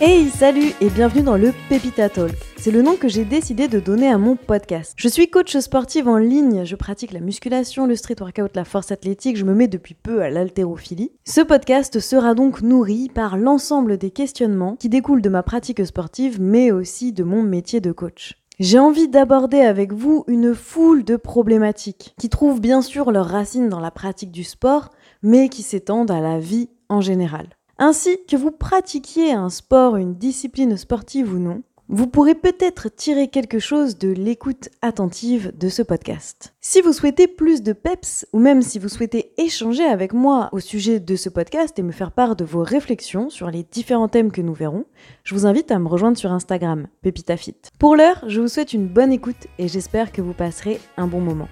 Hey, salut et bienvenue dans le Pepita Talk. C'est le nom que j'ai décidé de donner à mon podcast. Je suis coach sportive en ligne, je pratique la musculation, le street workout, la force athlétique, je me mets depuis peu à l'haltérophilie. Ce podcast sera donc nourri par l'ensemble des questionnements qui découlent de ma pratique sportive mais aussi de mon métier de coach. J'ai envie d'aborder avec vous une foule de problématiques qui trouvent bien sûr leurs racines dans la pratique du sport, mais qui s'étendent à la vie en général. Ainsi que vous pratiquiez un sport, une discipline sportive ou non, vous pourrez peut-être tirer quelque chose de l'écoute attentive de ce podcast. Si vous souhaitez plus de peps, ou même si vous souhaitez échanger avec moi au sujet de ce podcast et me faire part de vos réflexions sur les différents thèmes que nous verrons, je vous invite à me rejoindre sur Instagram, PepitaFit. Pour l'heure, je vous souhaite une bonne écoute et j'espère que vous passerez un bon moment.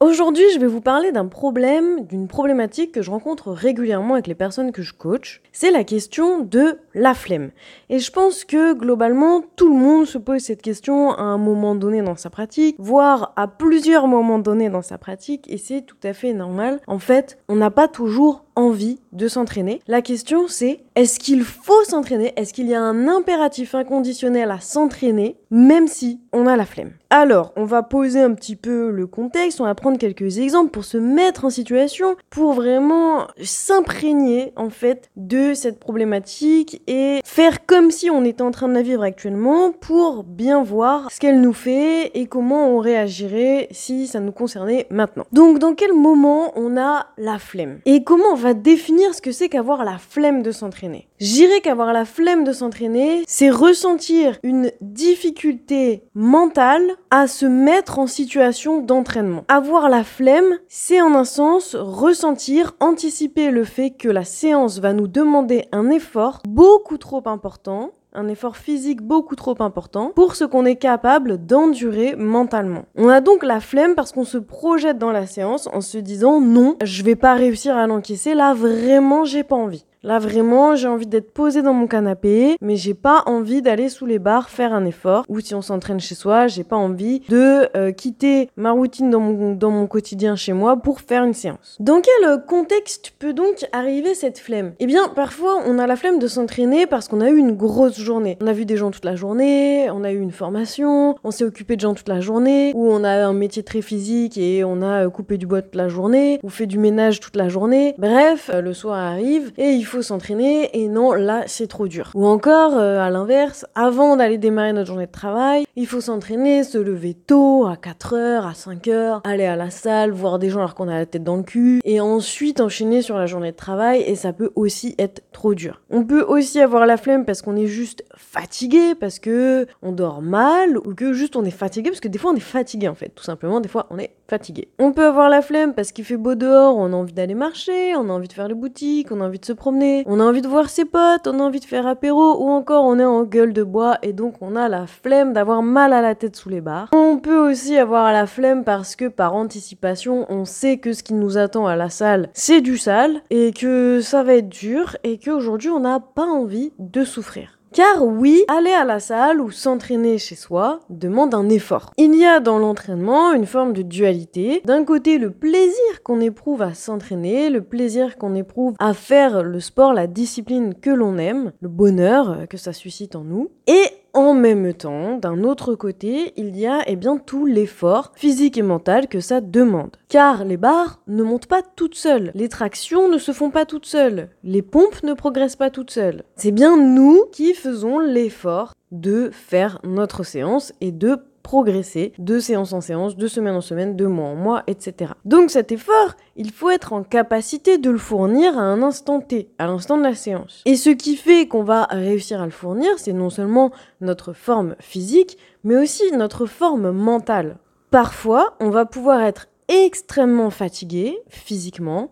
Aujourd'hui, je vais vous parler d'un problème, d'une problématique que je rencontre régulièrement avec les personnes que je coach. C'est la question de la flemme. Et je pense que globalement, tout le monde se pose cette question à un moment donné dans sa pratique, voire à plusieurs moments donnés dans sa pratique, et c'est tout à fait normal. En fait, on n'a pas toujours envie de s'entraîner. La question c'est est-ce qu'il faut s'entraîner? Est-ce qu'il y a un impératif inconditionnel à s'entraîner même si on a la flemme? Alors, on va poser un petit peu le contexte, on va prendre quelques exemples pour se mettre en situation, pour vraiment s'imprégner en fait de cette problématique et faire comme si on était en train de la vivre actuellement pour bien voir ce qu'elle nous fait et comment on réagirait si ça nous concernait maintenant. Donc dans quel moment on a la flemme Et comment on va définir ce que c'est qu'avoir la flemme de s'entraîner? J'irais qu'avoir la flemme de s'entraîner, c'est ressentir une difficulté mentale à se mettre en situation d'entraînement. Avoir la flemme, c'est en un sens ressentir, anticiper le fait que la séance va nous demander un effort beaucoup trop important un effort physique beaucoup trop important pour ce qu'on est capable d'endurer mentalement. On a donc la flemme parce qu'on se projette dans la séance en se disant non, je vais pas réussir à l'encaisser, là vraiment j'ai pas envie. Là vraiment, j'ai envie d'être posé dans mon canapé, mais j'ai pas envie d'aller sous les barres faire un effort. Ou si on s'entraîne chez soi, j'ai pas envie de euh, quitter ma routine dans mon, dans mon quotidien chez moi pour faire une séance. Dans quel euh, contexte peut donc arriver cette flemme? Eh bien, parfois, on a la flemme de s'entraîner parce qu'on a eu une grosse journée. On a vu des gens toute la journée, on a eu une formation, on s'est occupé de gens toute la journée, ou on a un métier très physique et on a euh, coupé du bois toute la journée, ou fait du ménage toute la journée. Bref, le soir arrive et il faut s'entraîner et non, là, c'est trop dur. Ou encore, euh, à l'inverse, avant d'aller démarrer notre journée de travail, il faut s'entraîner, se lever tôt, à 4h, à 5h, aller à la salle, voir des gens alors qu'on a la tête dans le cul, et ensuite enchaîner sur la journée de travail, et ça peut aussi être trop dur. On peut aussi avoir la flemme parce qu'on est juste fatigué, parce que on dort mal, ou que juste on est fatigué, parce que des fois on est fatigué en fait, tout simplement, des fois on est fatigué. On peut avoir la flemme parce qu'il fait beau dehors, on a envie d'aller marcher, on a envie de faire les boutiques, on a envie de se promener, on a envie de voir ses potes, on a envie de faire apéro, ou encore on est en gueule de bois et donc on a la flemme d'avoir mal à la tête sous les barres. On peut aussi avoir la flemme parce que par anticipation, on sait que ce qui nous attend à la salle, c'est du sale, et que ça va être dur, et qu'aujourd'hui on n'a pas envie de souffrir. Car oui, aller à la salle ou s'entraîner chez soi demande un effort. Il y a dans l'entraînement une forme de dualité. D'un côté, le plaisir qu'on éprouve à s'entraîner, le plaisir qu'on éprouve à faire le sport, la discipline que l'on aime, le bonheur que ça suscite en nous. Et en même temps, d'un autre côté, il y a eh bien tout l'effort physique et mental que ça demande. Car les barres ne montent pas toutes seules, les tractions ne se font pas toutes seules, les pompes ne progressent pas toutes seules. C'est bien nous qui faisons l'effort de faire notre séance et de progresser de séance en séance, de semaine en semaine, de mois en mois, etc. Donc cet effort, il faut être en capacité de le fournir à un instant T, à l'instant de la séance. Et ce qui fait qu'on va réussir à le fournir, c'est non seulement notre forme physique, mais aussi notre forme mentale. Parfois, on va pouvoir être extrêmement fatigué physiquement,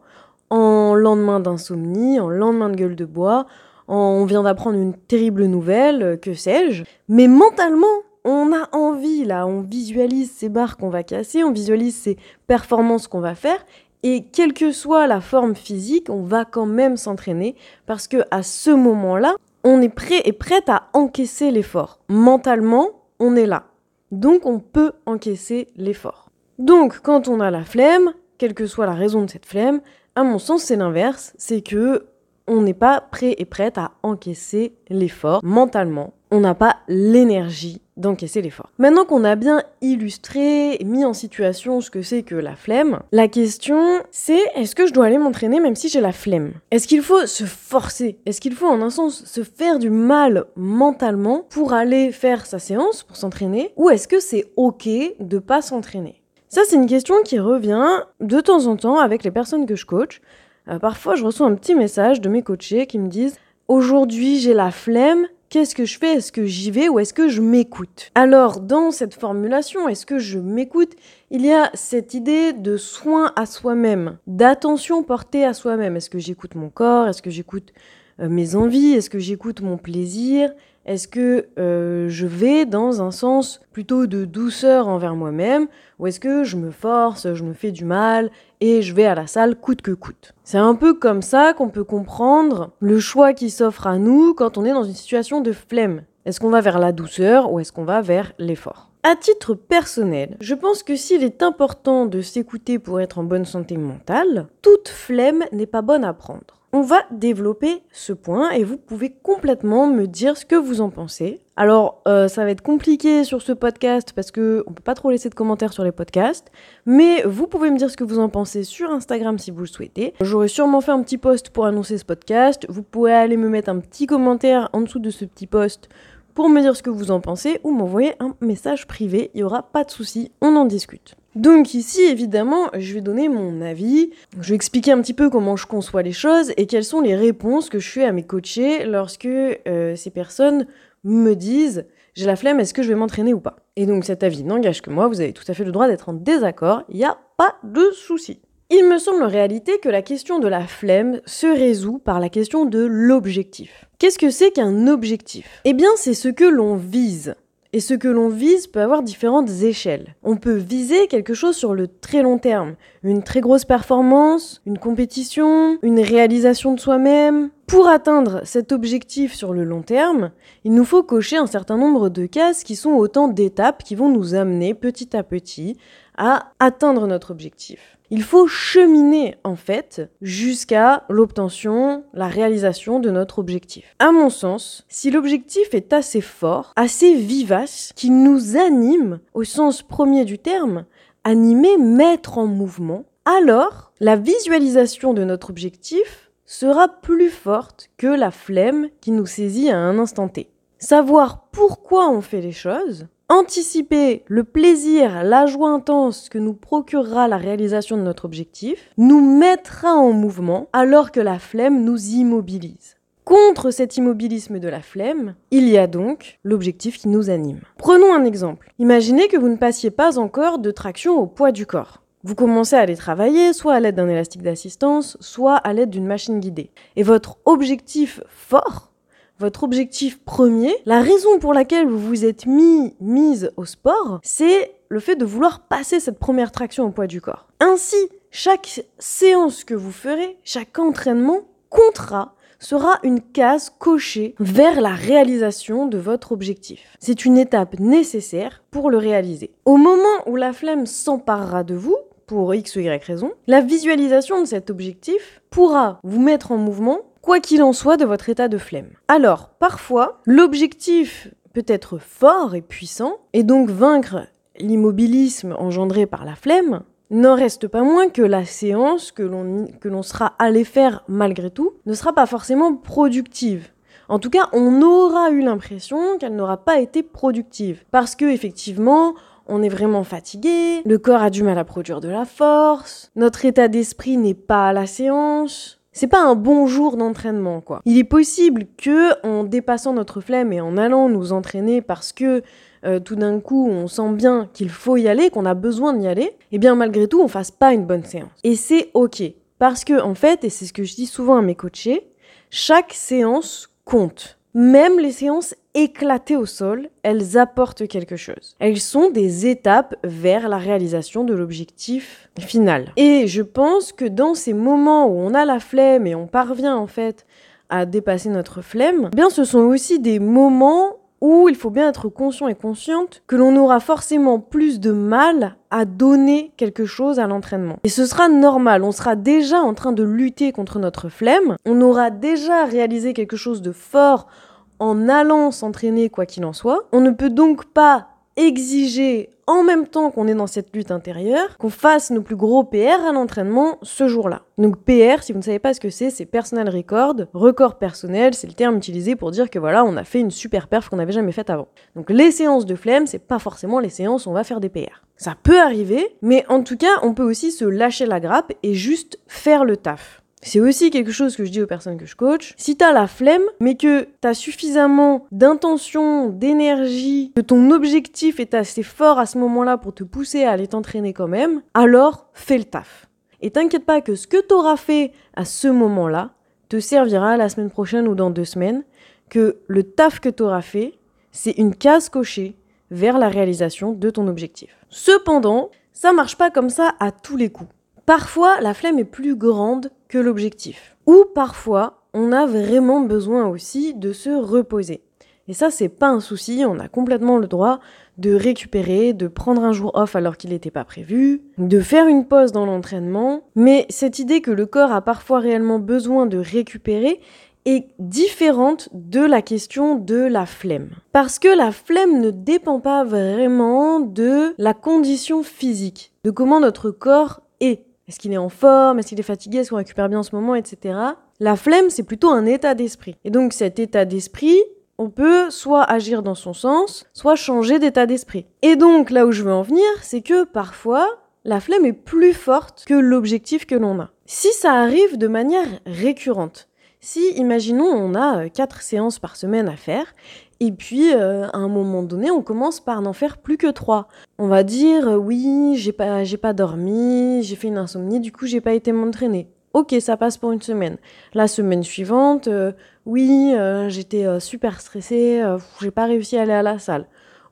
en lendemain d'insomnie, en lendemain de gueule de bois, on vient d'apprendre une terrible nouvelle, que sais-je, mais mentalement, on a envie, là, on visualise ces barres qu'on va casser, on visualise ces performances qu'on va faire, et quelle que soit la forme physique, on va quand même s'entraîner, parce que à ce moment-là, on est prêt et prête à encaisser l'effort. Mentalement, on est là. Donc on peut encaisser l'effort. Donc quand on a la flemme, quelle que soit la raison de cette flemme, à mon sens, c'est l'inverse. C'est que on n'est pas prêt et prête à encaisser l'effort mentalement. On n'a pas l'énergie d'encaisser l'effort. Maintenant qu'on a bien illustré mis en situation ce que c'est que la flemme, la question c'est est-ce que je dois aller m'entraîner même si j'ai la flemme? Est-ce qu'il faut se forcer? Est-ce qu'il faut en un sens se faire du mal mentalement pour aller faire sa séance, pour s'entraîner? Ou est-ce que c'est ok de pas s'entraîner? Ça, c'est une question qui revient de temps en temps avec les personnes que je coach. Euh, parfois, je reçois un petit message de mes coachés qui me disent Aujourd'hui, j'ai la flemme. Qu'est-ce que je fais? Est-ce que j'y vais ou est-ce que je m'écoute? Alors, dans cette formulation, est-ce que je m'écoute? Il y a cette idée de soin à soi-même, d'attention portée à soi-même. Est-ce que j'écoute mon corps? Est-ce que j'écoute euh, mes envies? Est-ce que j'écoute mon plaisir? Est-ce que euh, je vais dans un sens plutôt de douceur envers moi-même ou est-ce que je me force, je me fais du mal et je vais à la salle coûte que coûte? C'est un peu comme ça qu'on peut comprendre le choix qui s'offre à nous quand on est dans une situation de flemme. Est-ce qu'on va vers la douceur ou est-ce qu'on va vers l'effort? À titre personnel, je pense que s'il est important de s'écouter pour être en bonne santé mentale, toute flemme n'est pas bonne à prendre. On va développer ce point et vous pouvez complètement me dire ce que vous en pensez. Alors, euh, ça va être compliqué sur ce podcast parce que on peut pas trop laisser de commentaires sur les podcasts, mais vous pouvez me dire ce que vous en pensez sur Instagram si vous le souhaitez. J'aurais sûrement fait un petit post pour annoncer ce podcast. Vous pouvez aller me mettre un petit commentaire en dessous de ce petit post pour me dire ce que vous en pensez ou m'envoyer un message privé. Il y aura pas de souci, on en discute. Donc ici, évidemment, je vais donner mon avis, je vais expliquer un petit peu comment je conçois les choses et quelles sont les réponses que je fais à mes coachés lorsque euh, ces personnes me disent j'ai la flemme, est-ce que je vais m'entraîner ou pas? Et donc cet avis n'engage que moi, vous avez tout à fait le droit d'être en désaccord, il n'y a pas de souci. Il me semble en réalité que la question de la flemme se résout par la question de l'objectif. Qu'est-ce que c'est qu'un objectif? Eh bien, c'est ce que l'on vise. Et ce que l'on vise peut avoir différentes échelles. On peut viser quelque chose sur le très long terme, une très grosse performance, une compétition, une réalisation de soi-même. Pour atteindre cet objectif sur le long terme, il nous faut cocher un certain nombre de cases qui sont autant d'étapes qui vont nous amener petit à petit à atteindre notre objectif. Il faut cheminer en fait jusqu'à l'obtention, la réalisation de notre objectif. À mon sens, si l'objectif est assez fort, assez vivace, qui nous anime au sens premier du terme, animer, mettre en mouvement, alors la visualisation de notre objectif sera plus forte que la flemme qui nous saisit à un instant T. Savoir pourquoi on fait les choses, anticiper le plaisir, la joie intense que nous procurera la réalisation de notre objectif, nous mettra en mouvement alors que la flemme nous immobilise. Contre cet immobilisme de la flemme, il y a donc l'objectif qui nous anime. Prenons un exemple. Imaginez que vous ne passiez pas encore de traction au poids du corps. Vous commencez à aller travailler soit à l'aide d'un élastique d'assistance, soit à l'aide d'une machine guidée. Et votre objectif fort, votre objectif premier, la raison pour laquelle vous vous êtes mis, mise au sport, c'est le fait de vouloir passer cette première traction au poids du corps. Ainsi, chaque séance que vous ferez, chaque entraînement comptera sera une case cochée vers la réalisation de votre objectif. C'est une étape nécessaire pour le réaliser. Au moment où la flemme s'emparera de vous, pour X ou Y raison, la visualisation de cet objectif pourra vous mettre en mouvement quoi qu'il en soit de votre état de flemme. Alors, parfois, l'objectif peut être fort et puissant, et donc vaincre l'immobilisme engendré par la flemme n'en reste pas moins que la séance que l'on sera allé faire malgré tout ne sera pas forcément productive. En tout cas, on aura eu l'impression qu'elle n'aura pas été productive. Parce que, effectivement, on est vraiment fatigué, le corps a du mal à produire de la force, notre état d'esprit n'est pas à la séance, c'est pas un bon jour d'entraînement quoi. Il est possible que en dépassant notre flemme et en allant nous entraîner parce que euh, tout d'un coup on sent bien qu'il faut y aller, qu'on a besoin d'y aller, eh bien malgré tout on fasse pas une bonne séance. Et c'est ok parce que en fait et c'est ce que je dis souvent à mes coachés, chaque séance compte. Même les séances éclatées au sol, elles apportent quelque chose. Elles sont des étapes vers la réalisation de l'objectif final. Et je pense que dans ces moments où on a la flemme et on parvient en fait à dépasser notre flemme, eh bien ce sont aussi des moments où il faut bien être conscient et consciente que l'on aura forcément plus de mal à donner quelque chose à l'entraînement. Et ce sera normal, on sera déjà en train de lutter contre notre flemme, on aura déjà réalisé quelque chose de fort en allant s'entraîner quoi qu'il en soit. On ne peut donc pas exiger en même temps qu'on est dans cette lutte intérieure, qu'on fasse nos plus gros PR à l'entraînement ce jour-là. Donc PR, si vous ne savez pas ce que c'est, c'est personal record, record personnel, c'est le terme utilisé pour dire que voilà, on a fait une super perf qu'on n'avait jamais faite avant. Donc les séances de flemme, c'est pas forcément les séances où on va faire des PR. Ça peut arriver, mais en tout cas, on peut aussi se lâcher la grappe et juste faire le taf. C'est aussi quelque chose que je dis aux personnes que je coach. Si t'as la flemme, mais que t'as suffisamment d'intention, d'énergie, que ton objectif est assez fort à ce moment-là pour te pousser à aller t'entraîner quand même, alors fais le taf. Et t'inquiète pas que ce que t'auras fait à ce moment-là te servira la semaine prochaine ou dans deux semaines, que le taf que t'auras fait, c'est une case cochée vers la réalisation de ton objectif. Cependant, ça marche pas comme ça à tous les coups. Parfois, la flemme est plus grande que l'objectif. Ou parfois, on a vraiment besoin aussi de se reposer. Et ça, c'est pas un souci, on a complètement le droit de récupérer, de prendre un jour off alors qu'il n'était pas prévu, de faire une pause dans l'entraînement. Mais cette idée que le corps a parfois réellement besoin de récupérer est différente de la question de la flemme. Parce que la flemme ne dépend pas vraiment de la condition physique, de comment notre corps est. Est-ce qu'il est en forme? Est-ce qu'il est fatigué? Est-ce qu'on récupère bien en ce moment? Etc. La flemme, c'est plutôt un état d'esprit. Et donc cet état d'esprit, on peut soit agir dans son sens, soit changer d'état d'esprit. Et donc là où je veux en venir, c'est que parfois, la flemme est plus forte que l'objectif que l'on a. Si ça arrive de manière récurrente, si, imaginons, on a euh, quatre séances par semaine à faire, et puis euh, à un moment donné, on commence par n'en faire plus que trois. On va dire, euh, oui, j'ai pas, pas dormi, j'ai fait une insomnie, du coup, j'ai pas été m'entraîner. Ok, ça passe pour une semaine. La semaine suivante, oui, j'étais super stressée, j'ai pas réussi à aller à la salle.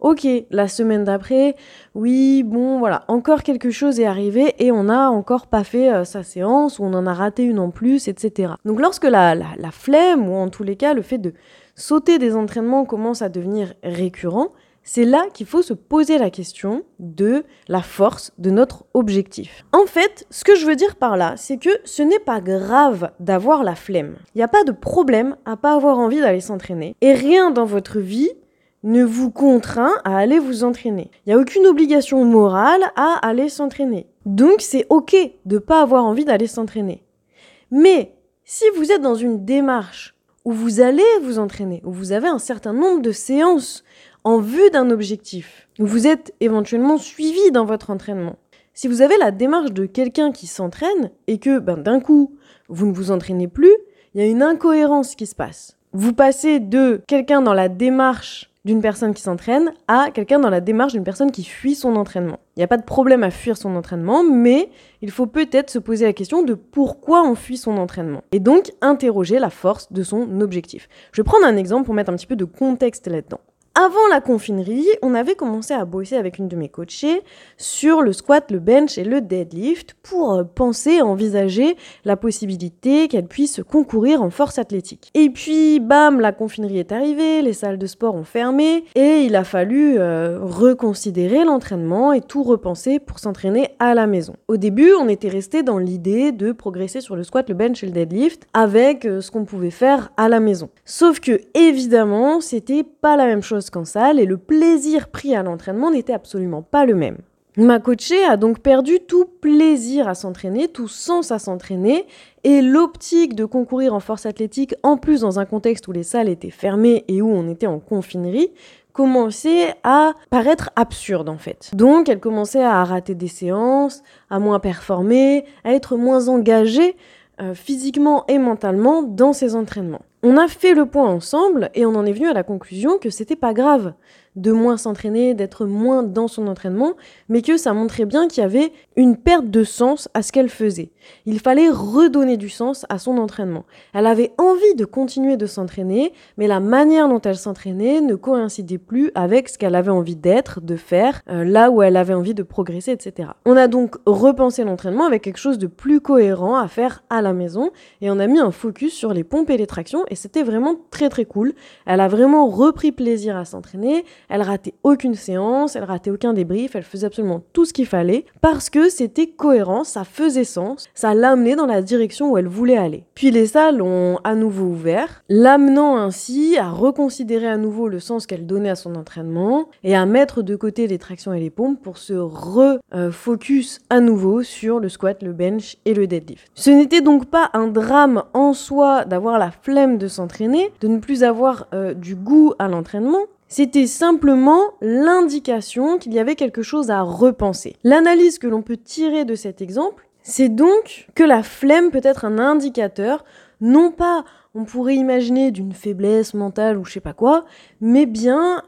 Ok, la semaine d'après, oui, bon, voilà, encore quelque chose est arrivé et on n'a encore pas fait euh, sa séance ou on en a raté une en plus, etc. Donc lorsque la, la, la flemme ou en tous les cas le fait de sauter des entraînements commence à devenir récurrent, c'est là qu'il faut se poser la question de la force de notre objectif. En fait, ce que je veux dire par là, c'est que ce n'est pas grave d'avoir la flemme. Il n'y a pas de problème à pas avoir envie d'aller s'entraîner. Et rien dans votre vie ne vous contraint à aller vous entraîner. Il n'y a aucune obligation morale à aller s'entraîner. Donc c'est ok de ne pas avoir envie d'aller s'entraîner. Mais si vous êtes dans une démarche où vous allez vous entraîner, où vous avez un certain nombre de séances en vue d'un objectif, où vous êtes éventuellement suivi dans votre entraînement, si vous avez la démarche de quelqu'un qui s'entraîne et que ben, d'un coup vous ne vous entraînez plus, il y a une incohérence qui se passe. Vous passez de quelqu'un dans la démarche d'une personne qui s'entraîne à quelqu'un dans la démarche d'une personne qui fuit son entraînement. Il n'y a pas de problème à fuir son entraînement, mais il faut peut-être se poser la question de pourquoi on fuit son entraînement. Et donc interroger la force de son objectif. Je vais prendre un exemple pour mettre un petit peu de contexte là-dedans. Avant la confinerie, on avait commencé à bosser avec une de mes coachées sur le squat, le bench et le deadlift pour euh, penser, envisager la possibilité qu'elle puisse concourir en force athlétique. Et puis, bam, la confinerie est arrivée, les salles de sport ont fermé et il a fallu euh, reconsidérer l'entraînement et tout repenser pour s'entraîner à la maison. Au début, on était resté dans l'idée de progresser sur le squat, le bench et le deadlift avec euh, ce qu'on pouvait faire à la maison. Sauf que, évidemment, c'était pas la même chose qu'en salle et le plaisir pris à l'entraînement n'était absolument pas le même. Ma coachée a donc perdu tout plaisir à s'entraîner, tout sens à s'entraîner, et l'optique de concourir en force athlétique, en plus dans un contexte où les salles étaient fermées et où on était en confinerie, commençait à paraître absurde en fait. Donc elle commençait à rater des séances, à moins performer, à être moins engagée euh, physiquement et mentalement dans ses entraînements. On a fait le point ensemble et on en est venu à la conclusion que c'était pas grave de moins s'entraîner, d'être moins dans son entraînement, mais que ça montrait bien qu'il y avait une perte de sens à ce qu'elle faisait. Il fallait redonner du sens à son entraînement. Elle avait envie de continuer de s'entraîner, mais la manière dont elle s'entraînait ne coïncidait plus avec ce qu'elle avait envie d'être, de faire, euh, là où elle avait envie de progresser, etc. On a donc repensé l'entraînement avec quelque chose de plus cohérent à faire à la maison, et on a mis un focus sur les pompes et les tractions, et c'était vraiment très très cool. Elle a vraiment repris plaisir à s'entraîner, elle ratait aucune séance, elle ratait aucun débrief, elle faisait absolument tout ce qu'il fallait, parce que c'était cohérent, ça faisait sens, ça l'amenait dans la direction où elle voulait aller. Puis les salles ont à nouveau ouvert, l'amenant ainsi à reconsidérer à nouveau le sens qu'elle donnait à son entraînement et à mettre de côté les tractions et les pompes pour se refocus à nouveau sur le squat, le bench et le deadlift. Ce n'était donc pas un drame en soi d'avoir la flemme de s'entraîner, de ne plus avoir euh, du goût à l'entraînement, c'était simplement l'indication qu'il y avait quelque chose à repenser. L'analyse que l'on peut tirer de cet exemple, c'est donc que la flemme peut être un indicateur, non pas, on pourrait imaginer d'une faiblesse mentale ou je sais pas quoi, mais bien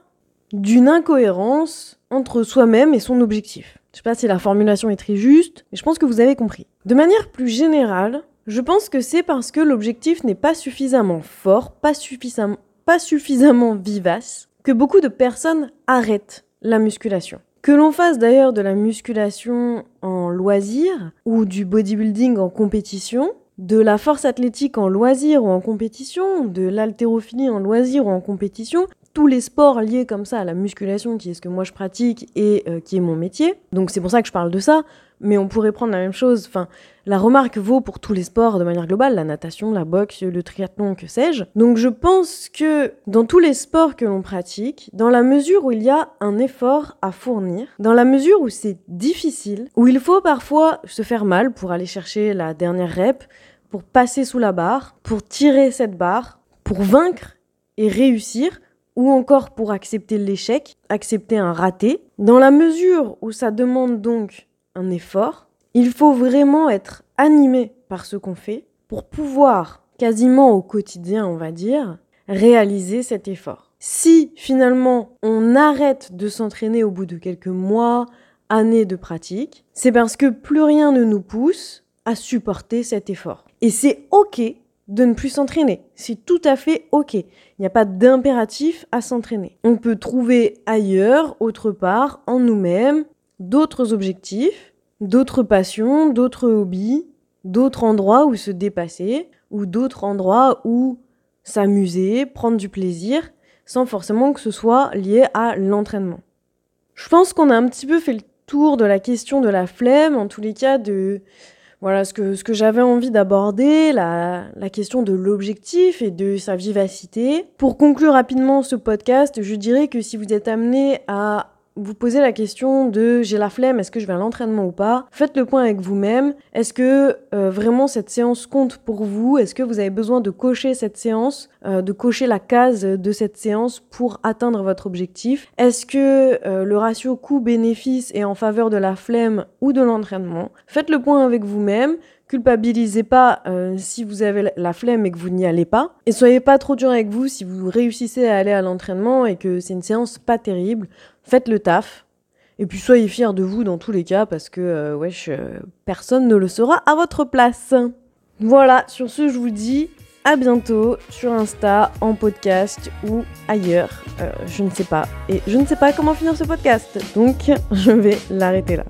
d'une incohérence entre soi-même et son objectif. Je sais pas si la formulation est très juste, mais je pense que vous avez compris. De manière plus générale, je pense que c'est parce que l'objectif n'est pas suffisamment fort, pas suffisamment, pas suffisamment vivace, que beaucoup de personnes arrêtent la musculation. Que l'on fasse d'ailleurs de la musculation en loisir ou du bodybuilding en compétition, de la force athlétique en loisir ou en compétition, de l'haltérophilie en loisir ou en compétition, tous les sports liés comme ça à la musculation, qui est ce que moi je pratique et euh, qui est mon métier. Donc c'est pour ça que je parle de ça. Mais on pourrait prendre la même chose. Enfin, la remarque vaut pour tous les sports de manière globale, la natation, la boxe, le triathlon, que sais-je. Donc je pense que dans tous les sports que l'on pratique, dans la mesure où il y a un effort à fournir, dans la mesure où c'est difficile, où il faut parfois se faire mal pour aller chercher la dernière rep, pour passer sous la barre, pour tirer cette barre, pour vaincre et réussir, ou encore pour accepter l'échec, accepter un raté. Dans la mesure où ça demande donc un effort, il faut vraiment être animé par ce qu'on fait pour pouvoir, quasiment au quotidien on va dire, réaliser cet effort. Si finalement on arrête de s'entraîner au bout de quelques mois, années de pratique, c'est parce que plus rien ne nous pousse à supporter cet effort. Et c'est ok de ne plus s'entraîner. C'est tout à fait OK. Il n'y a pas d'impératif à s'entraîner. On peut trouver ailleurs, autre part, en nous-mêmes, d'autres objectifs, d'autres passions, d'autres hobbies, d'autres endroits où se dépasser, ou d'autres endroits où s'amuser, prendre du plaisir, sans forcément que ce soit lié à l'entraînement. Je pense qu'on a un petit peu fait le tour de la question de la flemme, en tous les cas de voilà ce que, ce que j'avais envie d'aborder, la, la question de l'objectif et de sa vivacité. Pour conclure rapidement ce podcast, je dirais que si vous êtes amené à vous posez la question de j'ai la flemme, est-ce que je vais à l'entraînement ou pas? Faites le point avec vous-même. Est-ce que euh, vraiment cette séance compte pour vous? Est-ce que vous avez besoin de cocher cette séance, euh, de cocher la case de cette séance pour atteindre votre objectif? Est-ce que euh, le ratio coût-bénéfice est en faveur de la flemme ou de l'entraînement? Faites le point avec vous-même. Culpabilisez pas si vous avez la flemme et que vous n'y allez pas. Et soyez pas trop dur avec vous si vous réussissez à aller à l'entraînement et que c'est une séance pas terrible faites le taf. Et puis soyez fiers de vous dans tous les cas parce que euh, euh, personne ne le sera à votre place. Voilà, sur ce je vous dis à bientôt sur Insta, en podcast ou ailleurs. Euh, je ne sais pas. Et je ne sais pas comment finir ce podcast. Donc je vais l'arrêter là.